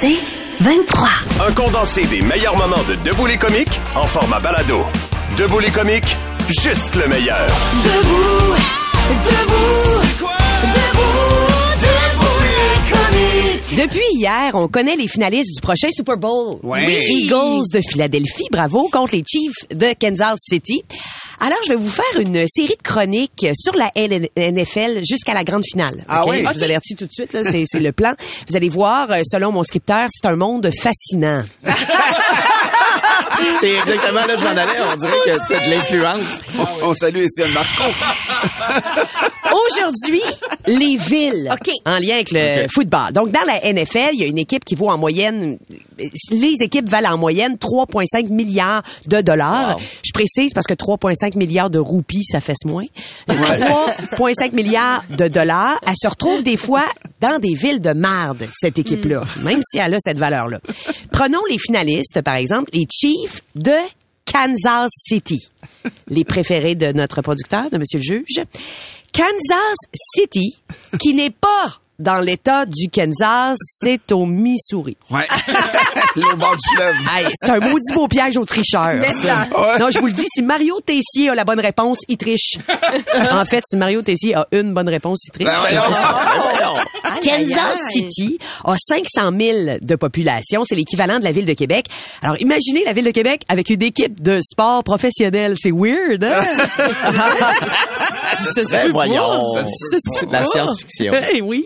C'est 23. Un condensé des meilleurs moments de Debout les comiques en format balado. Debout les comiques, juste le meilleur. Debout, debout, debout, debout les comiques. Depuis hier, on connaît les finalistes du prochain Super Bowl. Ouais. Les Eagles de Philadelphie, bravo, contre les Chiefs de Kansas City. Alors, je vais vous faire une série de chroniques sur la NFL jusqu'à la grande finale. Ah oui? Je vous avertis tout de suite, là, c'est, c'est le plan. Vous allez voir, euh, selon mon scripteur, c'est un monde fascinant. C'est exactement là que je m'en allais. On dirait que c'est de l'influence. On salue Étienne Marco. Aujourd'hui, les villes. OK. En lien avec le football. Donc, dans la NFL, il y a une équipe qui vaut en moyenne, les équipes valent en moyenne 3,5 milliards de dollars. Wow. Je précise parce que 3,5 milliards de roupies, ça fait moins. 3,5 milliards de dollars. Elle se retrouve des fois dans des villes de marde, cette équipe-là, même si elle a cette valeur-là. Prenons les finalistes, par exemple, les Chiefs de Kansas City, les préférés de notre producteur, de Monsieur le juge. Kansas City, qui n'est pas dans l'État du Kansas, c'est au Missouri. Ouais. L'au bord du fleuve. Hey, c'est un maudit beau piège aux tricheurs. ça. Ouais. Non, je vous le dis, si Mario Tessier a la bonne réponse, il triche. en fait, si Mario Tessier a une bonne réponse, il triche. Ben voyons. Kansas City a 500 000 de population. C'est l'équivalent de la ville de Québec. Alors, imaginez la ville de Québec avec une équipe de sport professionnel. C'est weird, hein? Ben peut voyons. C'est de la science-fiction. Eh oui.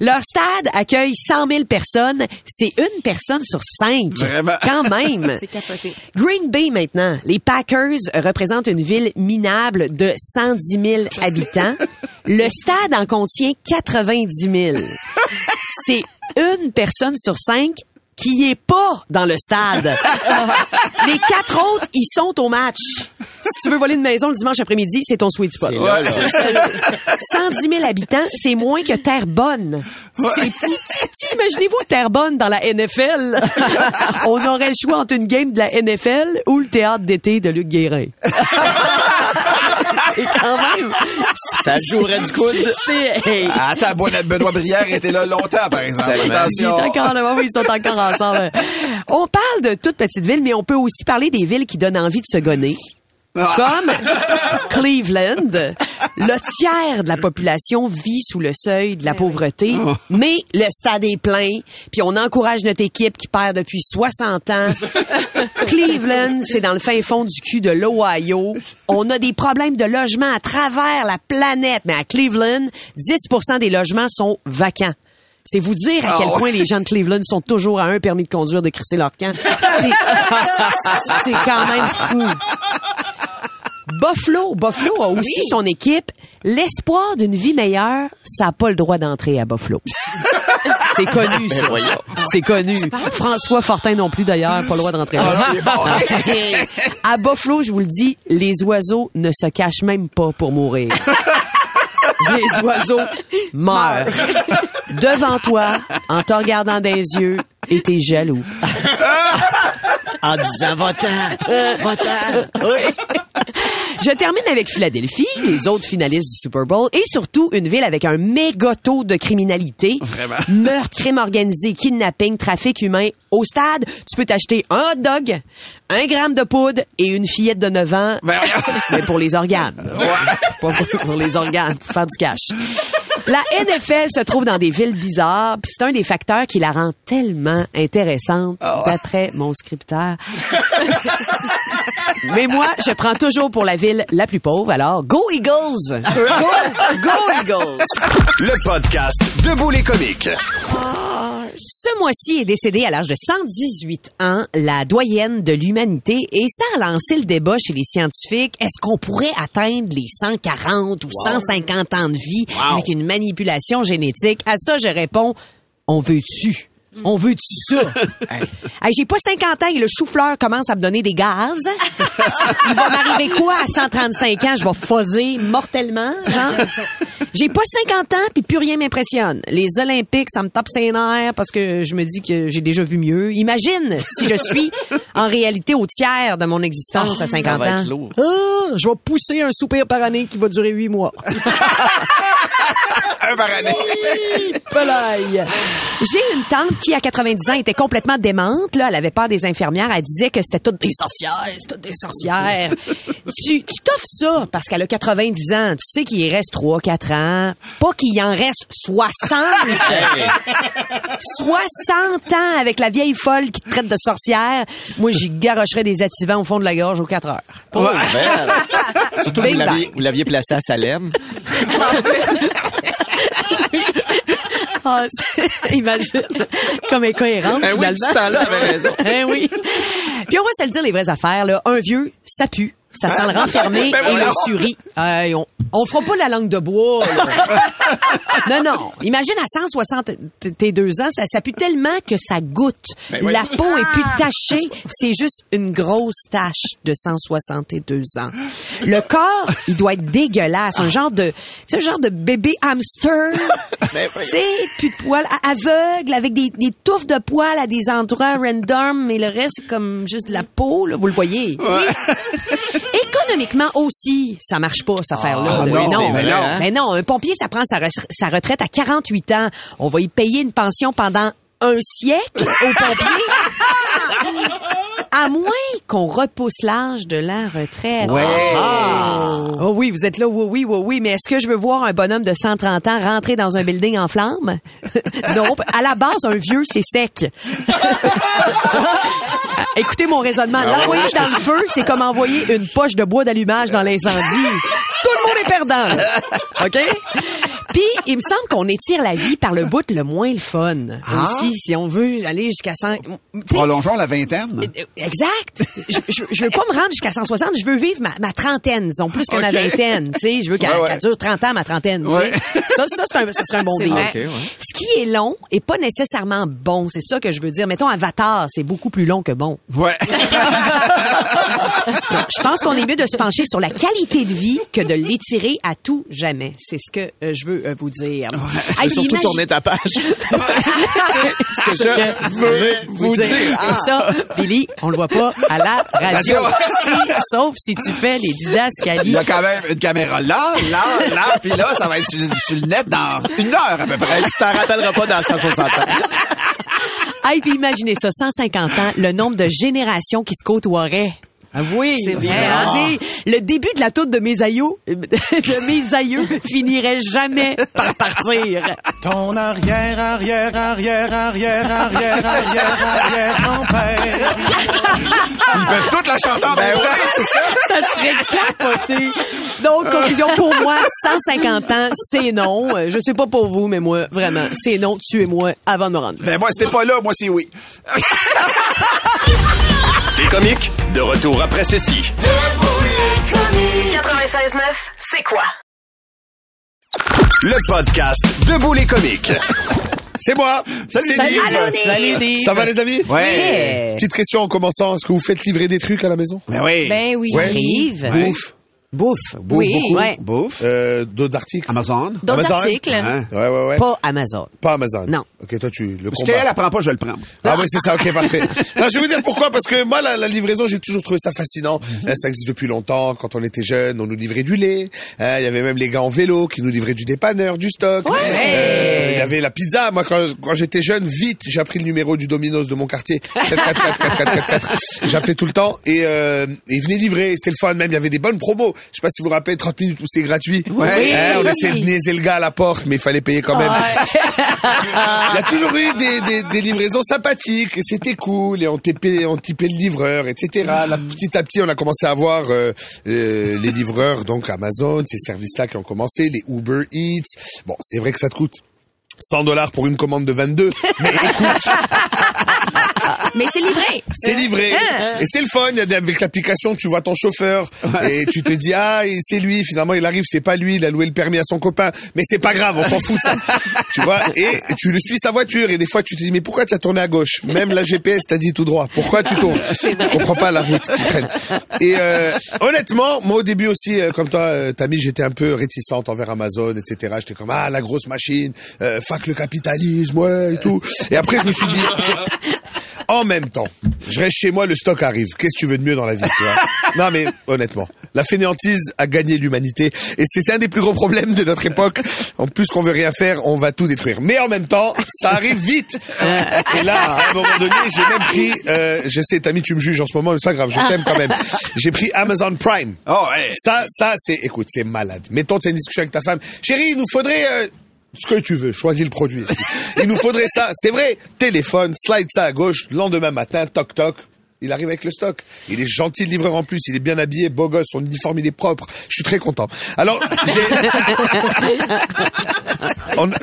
Leur stade accueille 100 000 personnes. C'est une personne sur cinq. Vraiment. Quand même. C'est capoté. Green Bay maintenant. Les Packers représentent une ville minable de 110 000 habitants. Le stade en contient 90 000. C'est une personne sur cinq qui est pas dans le stade. Les quatre autres, ils sont au match. Si tu veux voler une maison le dimanche après-midi, c'est ton sweet spot. C'est là, là. 110 000 habitants, c'est moins que Terrebonne. Imaginez-vous Terrebonne dans la NFL. On aurait le choix entre une game de la NFL ou le théâtre d'été de Luc Guérin. c'est quand même... Ça jouerait du coude. C'est... hey, Attends, Benoît Benoît Brière était là longtemps, par exemple. Tellement. il Attention. est encore là, oui, ils sont encore ensemble. On parle de toutes petites villes, mais on peut aussi parler des villes qui donnent envie de se gonner. Ah. Comme Cleveland, le tiers de la population vit sous le seuil de la pauvreté, Oh. mais le stade est plein, puis on encourage notre équipe qui perd depuis 60 ans. Cleveland, c'est dans le fin fond du cul de l'Ohio. On a des problèmes de logement à travers la planète, mais à Cleveland, 10% des logements sont vacants. C'est vous dire à Ah quel point les gens de Cleveland sont toujours à un permis de conduire de crisser leur camp. C'est- C'est quand même fou. Buffalo, Buffalo a aussi son équipe. L'espoir d'une vie meilleure, ça n'a pas le droit d'entrer à Buffalo. C'est connu, ça. voyons. C'est connu. François Fortin non plus, d'ailleurs, pas le droit d'entrer là. à Buffalo, je vous le dis, les oiseaux ne se cachent même pas pour mourir. Les oiseaux meurent. Devant toi, en te regardant dans les yeux, et t'es jaloux. En disant votant, votant. Je termine avec Philadelphie, les autres finalistes du Super Bowl, et surtout une ville avec un méga taux de criminalité. Vraiment. Meurtre, crime organisé, kidnapping, trafic humain. Au stade, tu peux t'acheter un hot dog, un gramme de poudre et une fillette de 9 ans. Ben. Mais pour les organes. Pas pour, pour les organes, pour faire du cash. La NFL se trouve dans des villes bizarres, puis c'est un des facteurs qui la rend tellement intéressante, d'après mon scripteur. Mais moi, je prends toujours pour la ville la plus pauvre, alors go Eagles! Go, go Eagles! Le podcast Debout les comiques. Ce mois-ci est décédée à l'âge de 118 ans la doyenne de l'humanité et ça a lancé le débat chez les scientifiques. Est-ce qu'on pourrait atteindre les 140 ou 150 ans de vie avec une manipulation génétique? À ça, je réponds, on veut-tu? On veut-tu ça? Hey, J'ai pas 50 ans et le chou-fleur commence à me donner des gaz. Il va m'arriver quoi à 135 ans? Je vais fuzzer mortellement, genre? J'ai pas 50 ans puis plus rien m'impressionne. Les Olympiques, ça me tape ses nerfs parce que je me dis que j'ai déjà vu mieux. Imagine si je suis en réalité au tiers de mon existence à 50 va ans. Ah, je vais pousser un soupir par année qui va durer huit mois. Un par année. Polaille. J'ai une tante qui, à 90 ans, était complètement démente. Là, elle avait peur des infirmières. Elle disait que c'était toutes des sorcières, c'est toutes des sorcières. tu t'offres ça parce qu'elle a 90 ans. Tu sais qu'il y reste 3, 4 ans. Pas qu'il y en reste 60. 60 ans avec la vieille folle qui te traite de sorcière. Moi, j'y garocherais des attivants au fond de la gorge aux 4 heures. Belle. Surtout que vous l'aviez placé à Salem. Ah, imagine. Comme incohérente, Ben oui, finalement. tout ce temps-là, avait raison. Hein, oui. Puis on va se le dire les vraies affaires, là. Un vieux, ça pue. Ça sent le renfermé Ben et oui, le suri. Hey, on, on fera pas la langue de bois, non, non. Imagine à 162 ans, ça, ça pue tellement que ça goûte. Ben oui. La peau est plus tachée. C'est juste une grosse tache de 162 ans. Le corps, il doit être dégueulasse. Un genre de, tu sais, un genre de bébé hamster. Ben oui. Tu sais, plus de poils, aveugle, avec des, des touffes de poils à des endroits random, mais le reste, c'est comme juste de la peau, là. Vous le voyez? Oui. Économiquement aussi, ça marche pas, cette affaire-là. Ah de- non, mais non, hein? mais non, un pompier, ça prend sa, re- sa retraite à 48 ans. On va y payer une pension pendant un siècle au pompier. À moins qu'on repousse l'âge de la retraite. Ouais. Oh oui, vous êtes là, oui, oui, oui, oui, mais est-ce que je veux voir un bonhomme de 130 ans rentrer dans un building en flammes? non, à la base, un vieux, c'est sec. Écoutez mon raisonnement. L'envoyer dans le feu, c'est comme envoyer une poche de bois d'allumage dans l'incendie. Tout le monde est perdant. OK? Puis, il me semble qu'on étire la vie par le bout le moins le fun. Aussi, si on veut aller jusqu'à 100... Tu sais, Prolongeons la vingtaine. euh, Exact. Je, je, je veux pas me rendre jusqu'à 160, je veux vivre ma, ma trentaine, disons, plus que ma vingtaine. Tu sais, je veux qu'elle Ouais, ouais. qu'elle dure 30 ans, ma trentaine. Ouais. Ça, ça, c'est un, ça serait un bon deal. vrai. OK, ouais. Ce qui est long est pas nécessairement bon. C'est ça que je veux dire. Mettons, Avatar, c'est beaucoup plus long que bon. Ouais. Je pense qu'on est mieux de se pencher sur la qualité de vie que de l'étirer à tout jamais. C'est ce que euh, je veux euh, vous dire. Tu Hey, surtout imagine- tourner ta page. ce que je veux vous dire. Et ça, Billy, on le voit pas à la radio. Si- sauf si tu fais les Il didascalies. y a quand même une caméra là, là, là, puis là, ça va être sur, sur le net dans une heure à peu près. Tu t'en rappelleras pas dans 160 ans. Hey, puis imaginez ça, 150 ans, le nombre de générations qui se côtoieraient. Ah oui, C'est vrai, hein, dis, le début de la toute de mes aïeux, de mes aïeux finirait jamais par partir. Ton arrière, arrière, arrière, arrière, arrière, arrière, arrière, grand-père. Ils peuvent toutes la chanter en même temps. Ça? serait capoté. Donc, conclusion pour moi, 150 ans, c'est non. Je sais pas pour vous, mais moi, vraiment, c'est non. Tuez-moi avant de me rendre. là. Ben moi, c'était pas là, moi c'est oui. T'es comique? De retour après ceci. 96.9, c'est quoi? Le podcast Debout les comiques. C'est moi. Salut, C'est salut. Salut. Ça va les amis? Yeah. Petite question en commençant. Est-ce que vous faites livrer des trucs à la maison? Ben oui. Ben oui, Ouais. arrive. Bouffe. Bouffe. Bouffe oui, beaucoup. ouais. Bouffe. Euh, D'autres articles Amazon. D'autres Amazon? articles. Hein? Ouais, ouais, ouais. Pas Amazon. Pas Amazon. Non. Ok, toi, tu le Si combats. elle apprend pas, je le prends. Ah oui, c'est ça, ok, parfait. Non, je vais vous dire pourquoi, parce que moi, la, la livraison, j'ai toujours trouvé ça fascinant. Euh, ça existe depuis longtemps. Quand on était jeune, on nous livrait du lait. Euh, Il y avait même les gars en vélo qui nous livraient du dépanneur, du stock. Euh, Il y avait la pizza. Moi, quand, quand j'étais jeune, vite, j'ai appris le numéro du Domino's de mon quartier. 444 J'appelais tout le temps et, euh, et ils venaient livrer. C'était le fun même. Il y avait des bonnes promos. Je sais pas si vous vous rappelez, 30 minutes où c'est gratuit. Ouais. Hein, on Oui. essayait de niaiser le gars à la porte, mais il fallait payer quand même. Il y a toujours eu des, des, des livraisons sympathiques, et c'était cool, et on tipait, on tipait le livreur, etc. Là, petit à petit, on a commencé à voir euh, euh, les livreurs, donc Amazon, ces services-là qui ont commencé, les Uber Eats. Bon, c'est vrai que ça te coûte 100 dollars pour une commande de 22, mais écoute, Mais c'est livré. c'est livré. Et c'est le fun. Avec l'application, tu vois ton chauffeur et tu te dis ah et c'est lui. Finalement, il arrive, c'est pas lui. Il a loué le permis à son copain. Mais c'est pas grave, on s'en fout de ça. tu vois. Et tu le suis sa voiture et des fois tu te dis mais pourquoi tu as tourné à gauche? Même la GPS t'a dit tout droit. Pourquoi tu tournes? Tu comprends pas la route qu'ils prennent. Et euh, honnêtement, moi au début aussi, euh, comme toi, euh, Tammy, j'étais un peu réticente envers Amazon, etc. J'étais comme ah la grosse machine, euh, fuck le capitalisme, ouais et tout. Et après je me suis dit en même temps, je reste chez moi, le stock arrive. Qu'est-ce que tu veux de mieux dans la vie, tu vois Non, mais honnêtement, La fainéantise a gagné l'humanité. Et c'est c'est un des plus gros problèmes de notre époque. En plus qu'on veut rien faire, on va tout détruire. Mais en même temps, ça arrive vite. Et là, à un moment donné, j'ai même pris, euh, je sais, Tammy, tu me juges en ce moment, mais c'est pas grave, je t'aime quand même. J'ai pris Amazon Prime. Oh, ouais. Ça, ça, c'est, écoute, c'est malade. Mettons, tu as une discussion avec ta femme. Chérie, il nous faudrait, euh, ce que tu veux, choisis le produit. Il nous faudrait ça. C'est vrai, téléphone, slide ça à gauche, lendemain matin, toc toc. Il arrive avec le stock. Il est gentil, le livreur en plus. Il est bien habillé, beau gosse, son uniforme, il est propre. Je suis très content. Alors,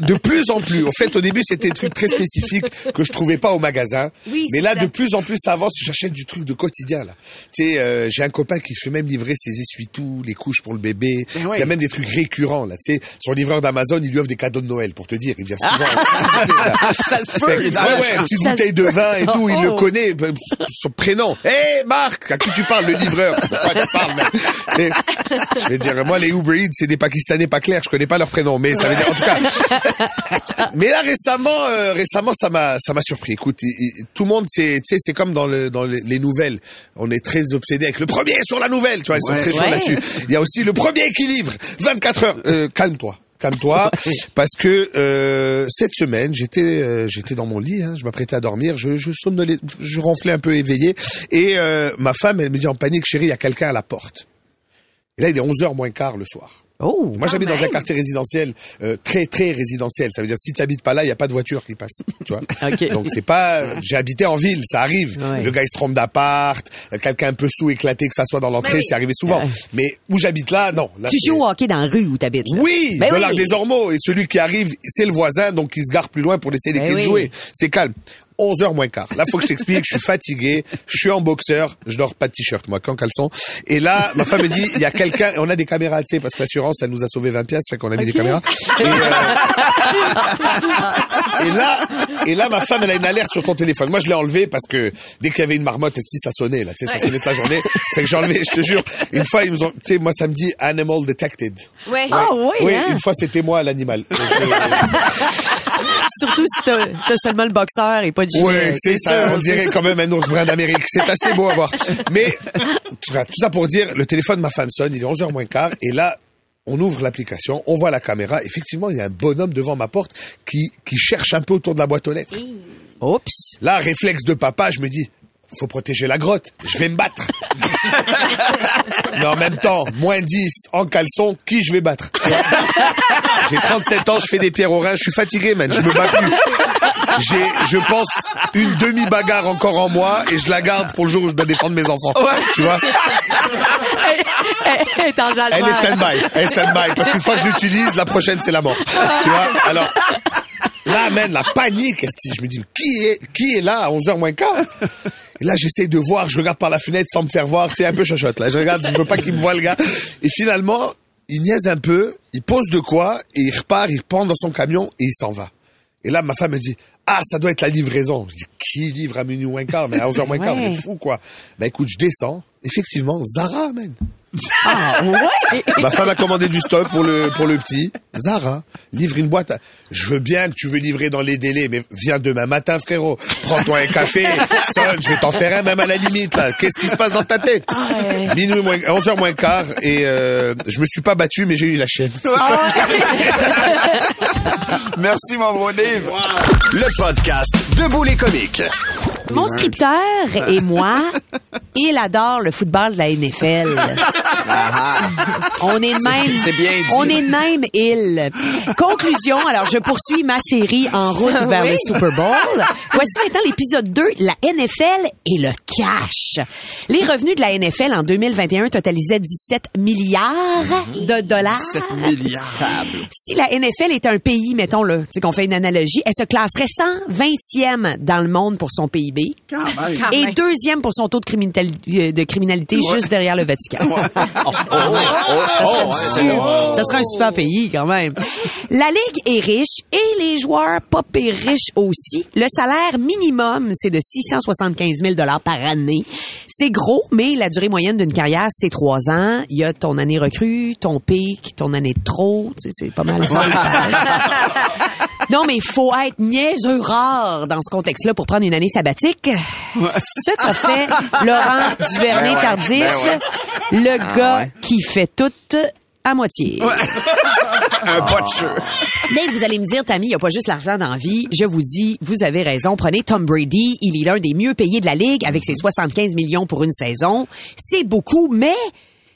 de plus en plus, en fait, au début, c'était des trucs très spécifiques que je trouvais pas au magasin. Oui, mais là, ça. de plus en plus, ça avance. J'achète du truc de quotidien, là. Tu sais, euh, j'ai un copain qui fait même livrer ses essuie-tout, les couches pour le bébé. Ouais. Il y a même des trucs récurrents, là. Tu sais, son livreur d'Amazon, il lui offre des cadeaux de Noël, pour te dire. Il vient souvent. Ça se dans ouais, ouais, petite bouteille de vin et tout, il le connaît, ben, son prénom. Hé, Marc, à qui tu parles, le livreur? Pourquoi tu parles, Et Je vais dire, moi, les Uber Eats, c'est des Pakistanais pas clairs, je connais pas leur prénom, mais ça veut dire, en tout cas. Mais là, récemment, euh, récemment, ça m'a, ça m'a surpris. Écoute, il- il- tout le monde, c'est, tu sais, c'est comme dans le, dans les, les nouvelles. On est très obsédé avec le premier sur la nouvelle, tu vois, ils sont Ouais. très chauds Ouais. là-dessus. Il y a aussi le premier qui livre, 24 heures. Euh, calme-toi. Calme-toi, parce que euh, cette semaine j'étais euh, j'étais dans mon lit, hein, je m'apprêtais à dormir, je je somnolais, je ronflais un peu éveillé, et euh, ma femme elle me dit en panique, chérie, il y a quelqu'un à la porte. Et là il est 11 h moins quart le soir. Oh. Moi, j'habite dans un quartier résidentiel euh, très très résidentiel. Ça veut dire si tu habites pas là, il y a pas de voiture qui passe. Tu vois. Ok. Donc c'est pas. J'ai habité en ville, ça arrive. Ouais. Le gars il se trompe d'appart, euh, quelqu'un un peu sous éclaté que ça soit dans l'entrée, c'est arrivé souvent. Mais où j'habite là, non. Là, Tu joues au hockey dans la rue où t'habites. là. oui, Ben de oui. l'art des Ormeaux. Et celui qui arrive, c'est le voisin, donc il se gare plus loin pour laisser les Ben oui. jouer. C'est calme. 11 heures moins quart. Là, faut que je t'explique, je suis fatigué, je suis en boxeur, je dors pas de t-shirt, moi, qu'en caleçon. Et là, ma femme me dit, il y a quelqu'un, et on a des caméras, tu sais, parce que l'assurance, elle nous a sauvé 20 pièces, fait qu'on a mis des caméras. Et, euh, et là, et là, ma femme, elle a une alerte sur ton téléphone. Moi, je l'ai enlevé parce que dès qu'il y avait une marmotte, esti, ça sonnait, là, tu sais, ça sonnait toute la journée. Fait que j'ai enlevé, je te jure. Une fois, ils nous ont, tu sais, moi, ça me dit animal detected. Ouais. Ah oui, Oui, hein? une fois c'était moi l'animal. Surtout si t'as seulement le boxeur et pas de gilet. ouais, c'est ça, on dirait quand même un ours brun d'Amérique. C'est assez beau à voir. Mais tout ça- tout ça pour dire, le téléphone de ma femme sonne, il est 11h moins quart, et là, on ouvre l'application, on voit la caméra. Effectivement, il y a un bonhomme devant ma porte qui, qui cherche un peu autour de la boîte aux lettres. Oups. Là, réflexe de papa, je me dis, faut protéger la grotte. Je vais me battre. Mais en même temps, moins 10 en caleçon, qui je vais battre? J'ai 37 ans, je fais des pierres au rein, je suis fatigué, man, je me bats plus. J'ai, je pense, une demi-bagarre encore en moi et je la garde pour le jour où je dois défendre mes enfants. Tu vois? Elle est en Elle est stand-by. Elle est stand-by. Parce qu'une fois que je l'utilise, la prochaine, c'est la mort. Tu vois? Alors, là, man, la panique. Je me dis, qui est, qui est là à 11h moins quart? Et là, j'essaie de voir, je regarde par la fenêtre sans me faire voir. Tu sais, un peu chochotte, là. Je regarde, je veux pas qu'il me voit, le gars. Et finalement, il niaise un peu, il pose de quoi, et il repart, il reprend dans son camion, et il s'en va. Et là, ma femme me dit, ah, ça doit être la livraison. Je dis, qui livre à minuit moins quart, mais à 11h moins quart, vous êtes fou, quoi. Ben, écoute, je descends. Effectivement, Zara, man. Ah, ouais. Ma femme a commandé du stock pour le pour le petit. Zara, livre une boîte. Je veux bien que tu veux livrer dans les délais, mais viens demain matin, frérot. Prends-toi un café, sonne, je vais t'en faire un même à la limite. là. Qu'est-ce qui se passe dans ta tête? Minuit moins, 11 h moins quart et euh, je me suis pas battu, mais j'ai eu la chaîne. Merci, mon Dave. Le podcast Debout les comiques. Mon scripteur et moi, il adore le football de la NFL. On est de même. c'est bien dit. On est de même, il. Conclusion, alors je poursuis ma série en route vers le Super Bowl. Voici maintenant l'épisode 2, la NFL et le cash. Les revenus de la NFL en 2021 totalisaient 17 milliards de dollars. 7 milliards. Si la NFL est un pays, mettons-le, tu sais qu'on fait une analogie, elle se classerait 120e dans le monde pour son PIB Quand même. Quand et deuxième pour son taux de criminalité, de criminalité juste derrière le Vatican. ça, serait du- ça serait un super pays quand même. La Ligue est riche et les joueurs pas pire riches aussi. Le salaire minimum, c'est de 675 000 par année. C'est gros, mais la durée moyenne d'une carrière, c'est trois ans. Il y a ton année recrue, ton pic, ton année de trop. C'est pas mal. Non, mais il faut être niaiseux rare dans ce contexte-là pour prendre une année sabbatique. Ce qu'a fait Laurent Duvernay-Tardif, le gars qui fait tout à moitié. Un pas de. Mais vous allez me dire, Tammy, il n'y a pas juste l'argent dans la vie. Je vous dis, vous avez raison. Prenez Tom Brady. Il est l'un des mieux payés de la Ligue avec ses 75 millions pour une saison. C'est beaucoup, mais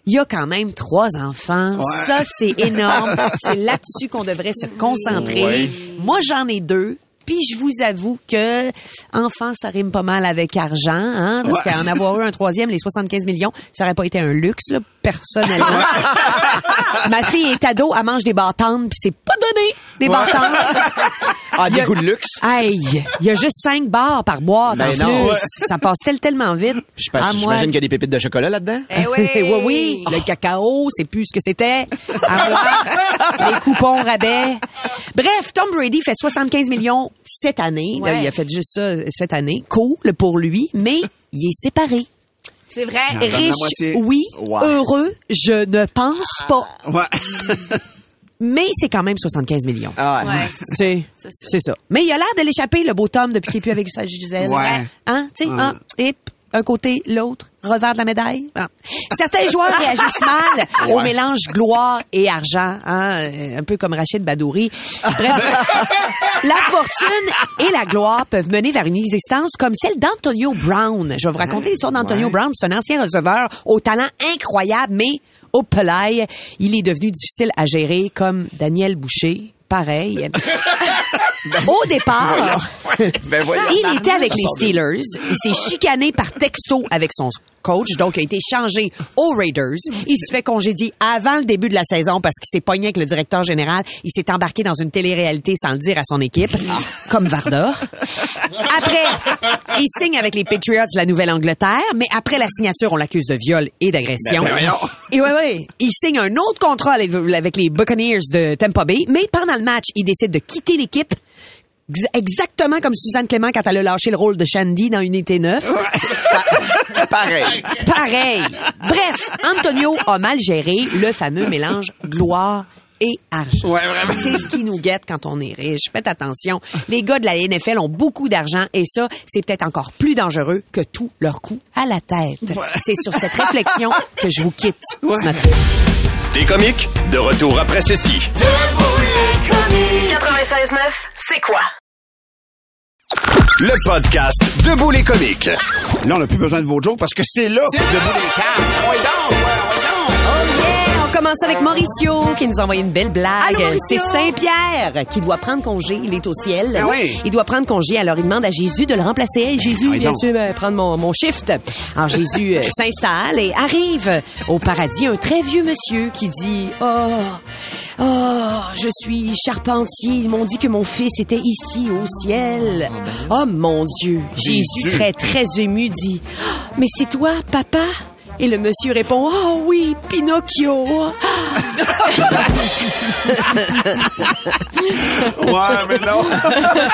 il y a quand même trois enfants. Ça, c'est énorme. c'est là-dessus qu'on devrait se concentrer. Ouais. Moi, j'en ai deux. Puis je vous avoue que enfant, ça rime pas mal avec argent, hein, parce qu'en avoir eu un troisième, les 75 millions, ça aurait pas été un luxe, là, personnellement. Ma fille est ado, elle mange des bâtons, puis c'est pas donné, des bâtons. Ah, Il y des a- goûts de luxe. Hey, il y a juste cinq bars par boîte Ben en non. plus. Ouais. Ça passe tel- tellement vite. Ah, J'imagine qu'il y a des pépites de chocolat là-dedans. eh oui, oui, oui. Le cacao, c'est plus ce que c'était. À moi, les coupons rabais. Bref, Tom Brady fait 75 millions cette année. Ouais. Il a fait juste ça cette année. Cool pour lui, mais il est séparé. C'est vrai. Riche, oui. Ouais. Heureux, je ne pense pas. Ouais. Mais c'est quand même 75 millions. Ah, Ouais, Tu sais, Ça, c'est- c'est ça. Mais il a l'air de l'échapper, le beau Tom, depuis qu'il est plus avec sa Gisèle. Ouais. Hein? Tu sais, un, hip, un côté, l'autre, revers de la médaille. Ah. Certains joueurs réagissent mal au mélange gloire et argent, hein? euh, un peu comme Rachid Badouri. Bref, la fortune et la gloire peuvent mener vers une existence comme celle d'Antonio Brown. Je vais vous raconter l'histoire d'Antonio Ouais. Brown. C'est un ancien receveur au talent incroyable, mais au pelaille, il est devenu difficile à gérer comme Daniel Boucher. Pareil. Au départ, Ben il était avec les Steelers. Il s'est chicané par texto avec son coach, donc il a été changé aux Raiders. Il se fait congédier avant le début de la saison parce qu'il s'est pogné avec le directeur général. Il s'est embarqué dans une télé-réalité sans le dire à son équipe, comme Varda. Après, il signe avec les Patriots de la Nouvelle-Angleterre, mais après la signature, on l'accuse de viol et d'agression. Ben, ben. Et ouais, ouais, il signe un autre contrat avec les Buccaneers de Tampa Bay, mais pendant le match, il décide de quitter l'équipe. Ex- Exactement comme Suzanne Clément quand elle a lâché le rôle de Shandy dans Unité 9. Pareil. Pareil. Bref, Antonio a mal géré le fameux mélange gloire et argent. Ouais, vraiment. C'est ce qui nous guette quand on est riche. Faites attention. Les gars de la NFL ont beaucoup d'argent et ça, c'est peut-être encore plus dangereux que tout leur coup à la tête. C'est sur cette réflexion que je vous quitte ce matin. T'es comique? De retour après ceci. 96.9, c'est quoi? Le podcast Debout les comiques. Là, on n'a plus besoin de vos jokes parce que c'est là que debout les. Commence avec Mauricio qui nous a envoyé une belle blague. C'est Saint-Pierre qui doit prendre congé. Il est au ciel. Ben oui. Il doit prendre congé. Alors, il demande à Jésus de le remplacer. Hey, Jésus, oui, viens-tu euh, prendre mon, mon shift? Alors, Jésus euh, s'installe et arrive au paradis un très vieux monsieur qui dit, oh, oh, je suis charpentier. Ils m'ont dit que mon fils était ici au ciel. Oh, mon Dieu. Jésus, Jésus. très, très ému, dit, Oh, mais c'est toi, papa? Et le monsieur répond, oh oui, Pinocchio. Ouais, mais non.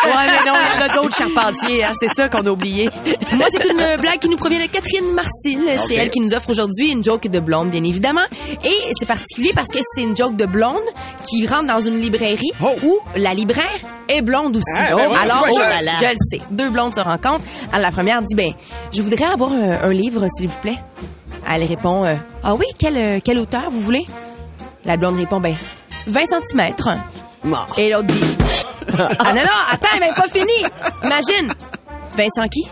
Ouais, mais non, il y en a d'autres charpentiers, hein, c'est ça qu'on a oublié. Moi, c'est une blague qui nous provient de Catherine Marcille. C'est elle qui nous offre aujourd'hui une joke de blonde, bien évidemment. Et c'est particulier parce que c'est une joke de blonde qui rentre dans une librairie Oh. où la libraire est blonde aussi. Ah, ben Alors, oh je- là là. je le sais. Deux blondes se rencontrent. Alors, la première dit, ben, je voudrais avoir un, un livre, s'il vous plaît. Elle répond, euh, ah oui, quelle, euh, quelle hauteur vous voulez? La blonde répond, ben, 20 cm. Et l'autre dit, ah non, non, attends, elle n'est pas fini. Imagine, Vincent qui?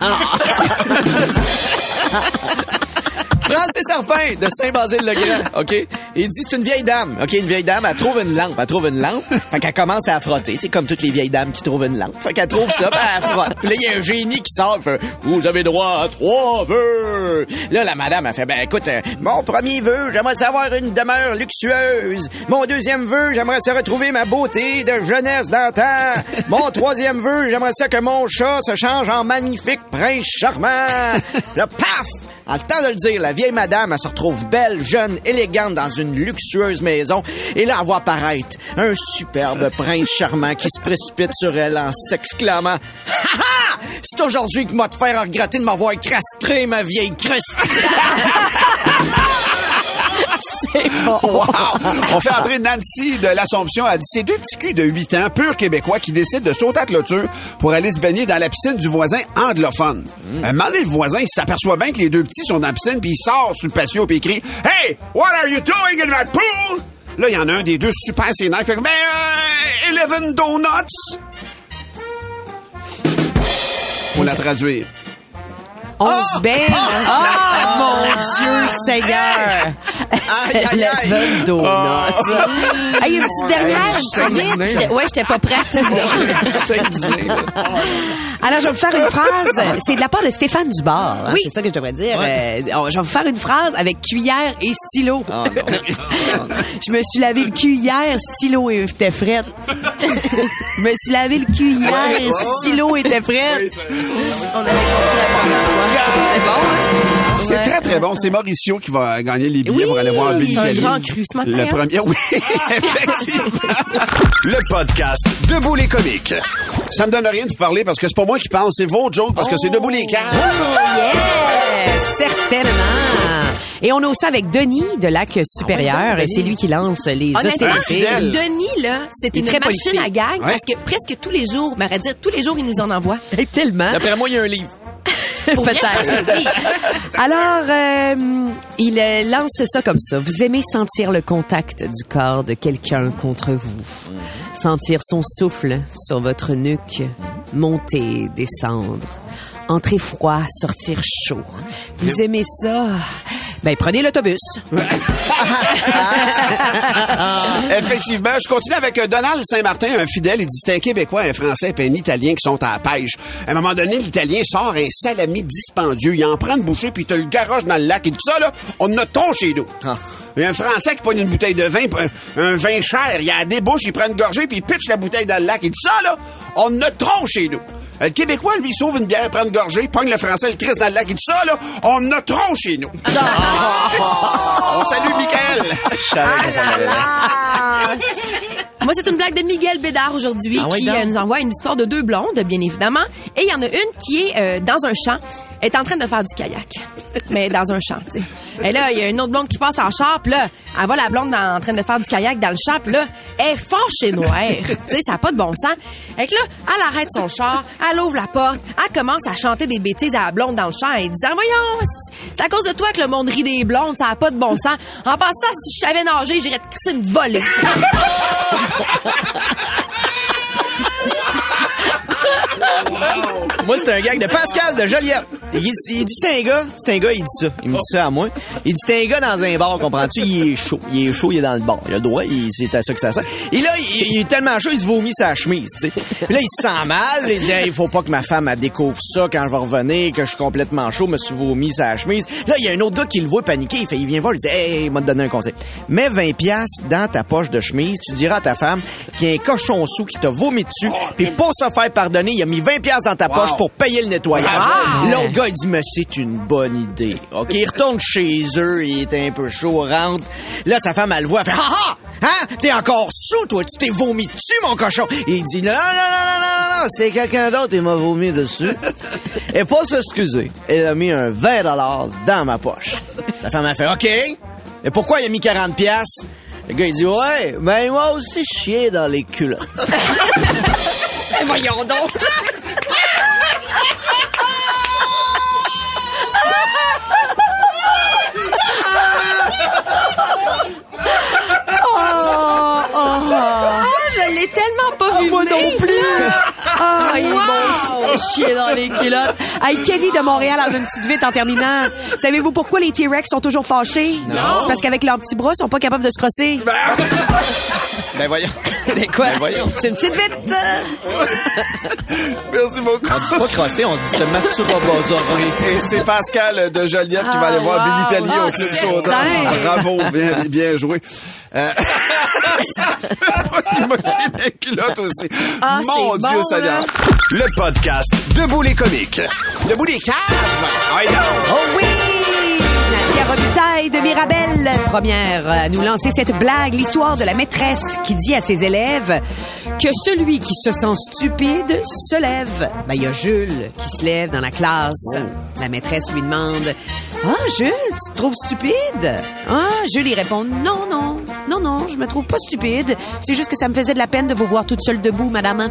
Francis Serpin de Saint-Basile-le-Grand, OK? Il dit, c'est une vieille dame, OK? Une vieille dame, elle trouve une lampe, elle trouve une lampe, fait qu'elle commence à frotter, c'est comme toutes les vieilles dames qui trouvent une lampe. Fait qu'elle trouve ça, puis elle frotte. Puis là, il y a un génie qui sort, fait, vous avez droit à trois vœux. Là, la madame, a fait, ben écoute, euh, mon premier vœu, j'aimerais savoir une demeure luxueuse. Mon deuxième vœu, j'aimerais ça retrouver ma beauté de jeunesse d'antan. Mon troisième vœu, j'aimerais ça que mon chat se change en magnifique prince charmant. Là, paf! En le temps de le dire, la vieille madame, elle se retrouve belle, jeune, élégante dans une luxueuse maison. Et là, elle voit apparaître un superbe prince charmant qui se précipite sur elle en s'exclamant « Ha ha! C'est aujourd'hui que m'a te faire regretter de m'avoir castré, ma vieille cruste! » C'est bon. Wow! On fait entrer Nancy de l'Assomption. Elle dit, c'est deux petits culs de 8 ans, purs québécois, qui décident de sauter à clôture pour aller se baigner dans la piscine du voisin anglophone. Un moment donné, le voisin, il s'aperçoit bien que les deux petits sont dans la piscine, puis il sort sur le patio, puis il crie, « Hey! What are you doing in that pool? » Là, il y en a un des deux super sénère, il fait, « Ben, euh, Eleven Donuts! » Faut la traduire. 11 bains. Ah, mon Dieu Seigneur. Eleven donuts. Hey, une petite dernière, vite. Ouais, j'étais pas prête. Alors, je vais vous faire une phrase. C'est de la part de Stéphane Dubar. hein, Oui. C'est ça que je devrais dire. Euh, on- je vais vous faire une phrase avec cuillère et stylo. Ah, je me suis lavé le cul hier, stylo était frette. je me suis lavé le cul hier, stylo était frette. On avait compris la première fois. C'est bon, hein? C'est très, très bon. C'est Mauricio qui va gagner les billets Oui, pour aller voir Billy c'est un Kelly. grand cru ce matin, Le premier, oui, effectivement. Le podcast Debout les comiques. Ça me donne rien de vous parler parce que c'est pas moi qui pense, c'est vos jokes parce que c'est debout les caves. Yes, certainement. Et on a aussi avec Denis de Lac Supérieur. Denis. c'est lui qui lance les fidèle. Denis, là, c'est est une très machine politique. à gag Ouais. parce que presque tous les jours, ben, à dire, tous les jours, il nous en envoie. Hey, tellement. D'après moi, il y a un livre. Peut-être. oui. Alors, euh, il lance ça comme ça. Vous aimez sentir le contact du corps de quelqu'un contre vous. Sentir son souffle sur votre nuque. Monter, descendre. Entrer froid, sortir chaud. Vous aimez ça? Ben, prenez l'autobus. Effectivement, je continue avec euh, Donald Saint-Martin, un fidèle. Il dit c'est un Québécois, un Français et un Italien qui sont à la pêche. À un moment donné, l'Italien sort un salami dispendieux. Il en prend une bouchée puis il te le garoche dans le lac. Il dit ça, là, on en a trop chez nous. Ah. Il y a un Français qui pogne une bouteille de vin, un, un vin cher. Il a des bouches, il prend une gorgée puis il pitch la bouteille dans le lac. Il dit ça, là, on en a trop chez nous. Euh, Le Québécois, lui, il sauve une bière, prend une gorgée, pogne le Français, le Christ dans le lac. Il dit ça, là, on en a trop chez nous. on salue Michael. Je savais que ça m'allait là. Ah! Moi, c'est une blague de Miguel Bédard aujourd'hui Ah qui euh, nous envoie une histoire de deux blondes, bien évidemment. Et il y en a une qui est euh, dans un champ, est en train de faire du kayak. Mais dans un champ. Et là, il y a une autre blonde qui passe en char, là, elle voit la blonde en train de faire du kayak dans le champ, puis là, elle est fâchée noire. tu sais, ça n'a pas de bon sens. Et que là, elle arrête son char, elle ouvre la porte, elle commence à chanter des bêtises à la blonde dans le champ et disant, voyons, c'est- c'est à cause de toi que le monde rit des blondes, ça n'a pas de bon sens. En passant, si je savais nager, j'irais te crisser une volée. Moi, c'est un gag de Pascal de Joliette. Il, dit- il c'est un gars, c'est un gars, il dit ça. Il me dit ça à moi. Il dit c'est un gars dans un bar, comprends-tu? Il est chaud. Il est chaud, il est dans le bar. Il a le droit, c'est à ça que ça sert. Et là, il, est tellement chaud, il se vomit sa chemise, tu sais. Là, il se sent mal. Il dit, il faut pas que ma femme, découvre ça quand je vais revenir, que je suis complètement chaud, me suis vomi sa chemise. Là, il y a un autre gars qui le voit paniquer. Il fait, il vient voir, il dit, hey, il m'a donné un conseil. Mets 20 piastres dans ta poche de chemise. Tu diras à ta femme qu'il y a un cochon sous qui t'a vomi dessus. Puis pour se faire pardonner, il a mis 20 piastres dans ta poche pour payer le nettoyage. L'autre gars, il dit, mais c'est une bonne idée. OK, il retourne chez eux, il est un peu chaud, rentre. Là, sa femme, elle le voit, elle fait, ha ha! Hein? T'es encore sous, toi? Tu t'es vomi dessus, mon cochon! Il dit, non, non, non, non, non, non, non, c'est quelqu'un d'autre, il m'a vomi dessus. Et pour s'excuser, elle a mis un 20 dans ma poche. La femme a fait, OK. Et pourquoi il a mis 40 piastres? Le gars, il dit, ouais, mais il m'a aussi chié dans les culottes. Voyons donc. Ah, je l'ai tellement pas vu Moi venir. non plus. Ah, Wow. Se chier dans les culottes. Hey, Kenny de Montréal en une petite vite en terminant. Savez-vous pourquoi les T-Rex sont toujours fâchés? C'est parce qu'avec leurs petits bras, ils sont pas capables de se crosser. Ben voyons. Mais quoi? Ben voyons. C'est une petite vite. Merci beaucoup. On dit pas crosser, on dit se masturbosauré. Et c'est Pascal de Joliette qui va aller voir Ah, Billy Tellier wow, au Club. Soda. Bravo, bien, bien joué. Euh... Des culottes aussi. Ah, Mon Dieu bon, Seigneur. là. Le podcast Debout les comiques. Debout des caves. Oui, non. Oh oui! Robitaille de Mirabel, première à nous lancer cette blague, l'histoire de la maîtresse qui dit à ses élèves que celui qui se sent stupide se lève. Ben, il y a Jules qui se lève dans la classe. La maîtresse lui demande Ah, Jules, tu te trouves stupide? Ah, Jules, il répond Non, non, non, non, je me trouve pas stupide. C'est juste que ça me faisait de la peine de vous voir toute seule debout, madame.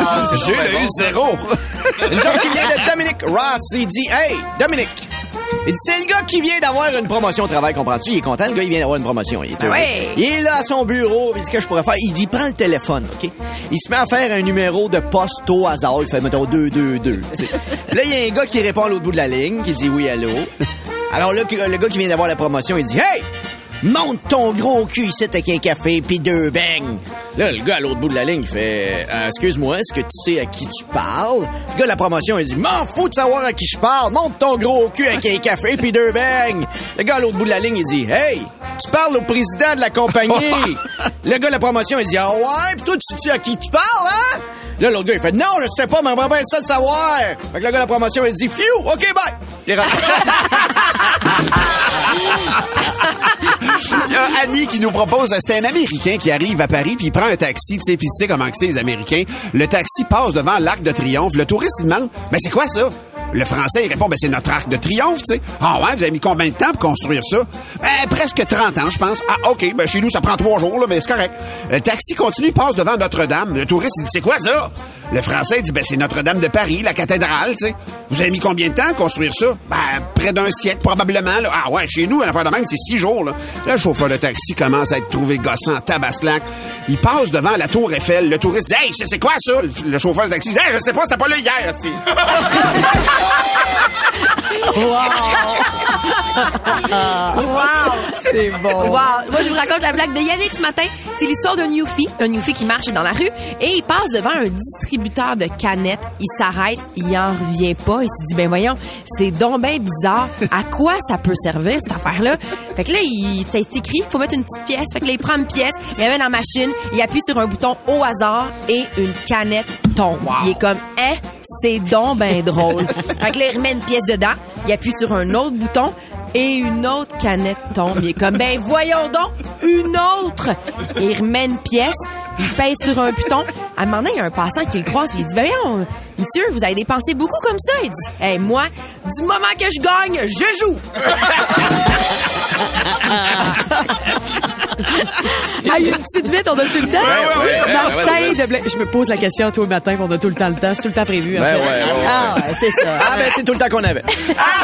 A eu zéro. Une joke qui vient de Dominic Ross. Il dit Hey, Dominic. Il dit, c'est le gars qui vient d'avoir une promotion au travail, comprends-tu? Il est content, le gars, il vient d'avoir une promotion. Il est, heureux. ouais. il est là à son bureau, il dit, ce que je pourrais faire? Il dit, prends le téléphone, OK? Il se met à faire un numéro de poste au hasard. Il fait, mettons, 222. tu sais. Puis là, il y a un gars qui répond à l'autre bout de la ligne, qui dit oui, allô. Alors là, le gars qui vient d'avoir la promotion, il dit, hey! Monte ton gros cul ici avec un café puis deux beignes. Là, le gars à l'autre bout de la ligne il fait Euh, Excuse-moi, est-ce que tu sais à qui tu parles? Le gars de la promotion, il dit M'en fous de savoir à qui je parle. Monte ton gros cul avec un café puis deux beignes. Le gars à l'autre bout de la ligne, il dit Hey, tu parles au président de la compagnie. le gars de la promotion, il dit Ah ouais, pis toi, tu sais à qui tu parles, hein? Là, l'autre gars, il fait Non, je sais pas, mais on bien ça de savoir. Fait que le gars la promotion, il dit Phew, OK, bye. Il est rentré. Il y a Annie qui nous propose, c'était un Américain qui arrive à Paris puis il prend un taxi, tu sais, puis tu sais comment que c'est les Américains. Le taxi passe devant l'Arc de Triomphe. Le touriste il demande, mais c'est quoi ça? Le Français, il répond, ben c'est notre Arc de Triomphe, tu sais. Ah ouais, vous avez mis combien de temps pour construire ça? Ben, presque 30 ans, je pense. Ah, OK, ben chez nous, ça prend trois jours, là, mais c'est correct. Le taxi continue, passe devant Notre-Dame. Le touriste, il dit, c'est quoi ça? Le Français dit, ben c'est Notre-Dame de Paris, la cathédrale, tu sais. Vous avez mis combien de temps à construire ça? Ben, près d'un siècle, probablement. Là. Ah ouais, chez nous, une affaire de même, c'est six jours. Là. Le chauffeur de taxi commence à être trouvé gossant, tabaslac. Il passe devant la tour Eiffel. Le touriste dit, hey, c'est quoi ça? Le- Le chauffeur de taxi dit, hey, je sais pas, c'était pas là hier, esti. Wow! C'est bon. Wow! Moi, je vous raconte la blague de Yannick ce matin. C'est l'histoire d'un Newfie, un Newfie qui marche dans la rue et il passe devant un distributeur de canettes. Il s'arrête, il en revient pas. Il se dit, ben voyons, c'est donc ben bizarre. À quoi ça peut servir, cette affaire-là? Fait que là, il c'est écrit, faut mettre une petite pièce. Fait que là, il prend une pièce, il la met dans la machine, il appuie sur un bouton au hasard et une canette tombe. Il est comme, hein, c'est donc ben drôle. fait que là, il remet une pièce dedans, il appuie sur un autre bouton, et une autre canette tombe. Il est comme, ben voyons donc, une autre! Et il remet une pièce, il pèse sur un bouton. À un moment donné, il y a un passant qui le croise, puis il dit, ben voyons, monsieur, vous avez dépensé beaucoup comme ça. Il dit, hey, moi, du moment que je gagne, je joue! Ah, il y a une petite vite, on a-tu le temps? ouais, ouais, Martin ouais, de Bla- Je me pose la question tous les matins, puis on a tout le temps le temps. C'est tout le temps prévu. en Ben fait. ouais, ouais, ouais. Ah, ouais, c'est ça. Ah, ben, c'est tout le temps qu'on avait.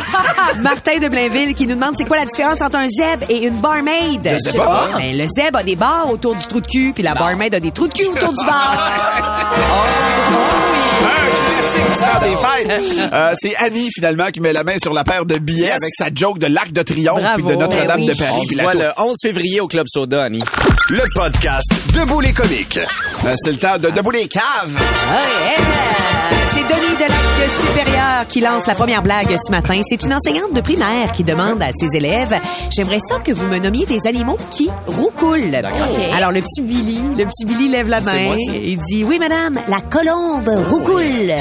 Martin de Blainville qui nous demande c'est quoi la différence entre un zèbre et une barmaid? Je sais pas. Ben, le zèbre a des barres autour du trou de cul, puis la barmaid a des trous de cul autour du bar. Temps des fêtes. Euh, c'est Annie, finalement, qui met la main sur la paire de billets Yes. avec sa joke de l'Arc de Triomphe puis de Notre-Dame oui. de Paris. On se voit le 11 février au Club Soda, Annie. Le podcast Debout les comiques. Euh, c'est le temps de Debout les caves. Yeah. C'est Denis de Lac Supérieur qui lance la première blague ce matin. C'est une enseignante de primaire qui demande à ses élèves J'aimerais ça que vous me nommiez des animaux qui roucoulent. Alors, le petit Billy, le petit Billy lève la main. Il dit Oui, madame, la colombe roucoule.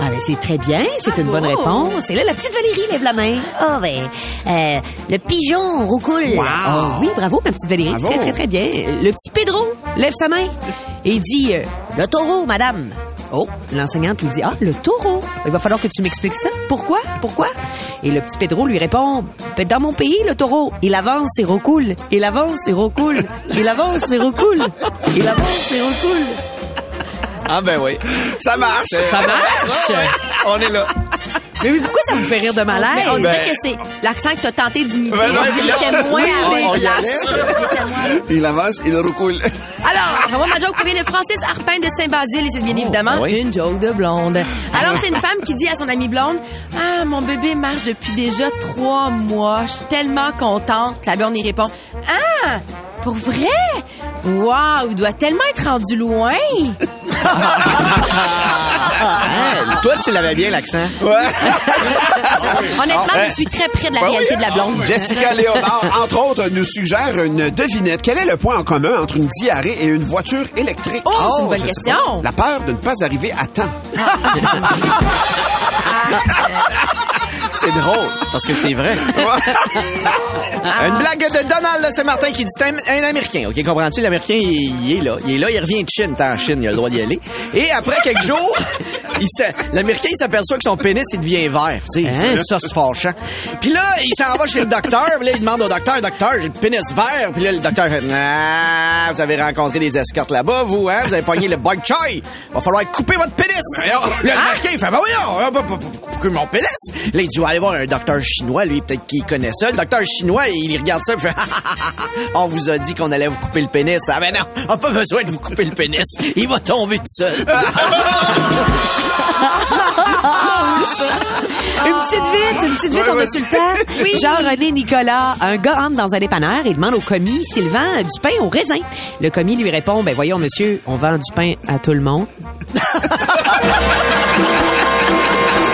Ah, ben, c'est très bien, c'est une bonne réponse. Et là, la petite Valérie lève la main. Oh, ben, euh, le pigeon roucoule. Ah oui, bravo, ma petite Valérie. Bravo. Très, très, très bien. Le petit Pedro lève sa main et dit euh, Le taureau, madame. Oh, l'enseignante lui dit Ah, le taureau. Il va falloir que tu m'expliques ça. Pourquoi? Pourquoi? Et le petit Pedro lui répond Ben, Dans mon pays, le taureau, il avance et recoule. Il avance et recoule. Il avance et recoule. Il avance et recoule. Ah, ben oui. Ça marche. Ça marche? On est là. Mais oui, pourquoi ça vous fait rire de malaise Mais on dirait que c'est l'accent que t'as tenté d'imiter. Ben non, il était moins à. Il avance, il recoule. Alors, moi, ma joke provient de Francis Arpin de Saint-Basile et c'est bien évidemment ben oui. une joke de blonde. Alors, c'est une femme qui dit à son amie blonde, Ah, mon bébé marche depuis déjà trois mois. Je suis tellement contente. La blonde y répond, Ah, pour vrai? Waouh, il doit tellement être rendu loin. Toi, tu l'avais bien, l'accent. Honnêtement, je suis très près de la Ben réalité oui. de la blonde. Jessica Léonard, entre autres, nous suggère une devinette. Quel est le point en commun entre une diarrhée et une voiture électrique? Oh, c'est une bonne je sais question. pas. La peur de ne pas arriver à temps. c'est drôle, parce que c'est vrai. Une blague de Donald, là, c'est Martin qui dit, un, un Américain, OK, comprends-tu? L'Américain, il, il est là. Il est là, il revient de Chine. T'es en Chine, il a le droit d'y aller. Et après quelques jours, l'Américain, il s'aperçoit que son pénis, il devient vert. Tu sais, ça, c'est fâchant. Puis là, il s'en va chez le docteur, puis là, il demande au docteur, docteur, j'ai le pénis vert. Puis là, le docteur fait, ah, vous avez rencontré des escortes là-bas, vous, hein? Vous avez pogné le bug choy. Va falloir couper votre pénis. Là, l'Américain, il fait, ben va pas couper mon pénis. Là, il dit, aller voir un docteur chinois, lui, peut-être qu'il connaît ça. Le docteur chinois, il regarde ça, puis il fait, on vous a dit qu'on allait vous couper le pénis. Ah ben non, on n'a pas besoin de vous couper le pénis. Il va tomber tout seul. Une petite vite, une petite vite, Ouais, on a-tu le temps? Oui. Jean-René Nicolas, un gars entre dans un dépanneur et demande au commis s'il vend du pain au raisin. Le commis lui répond, ben voyons monsieur, on vend du pain à tout le monde.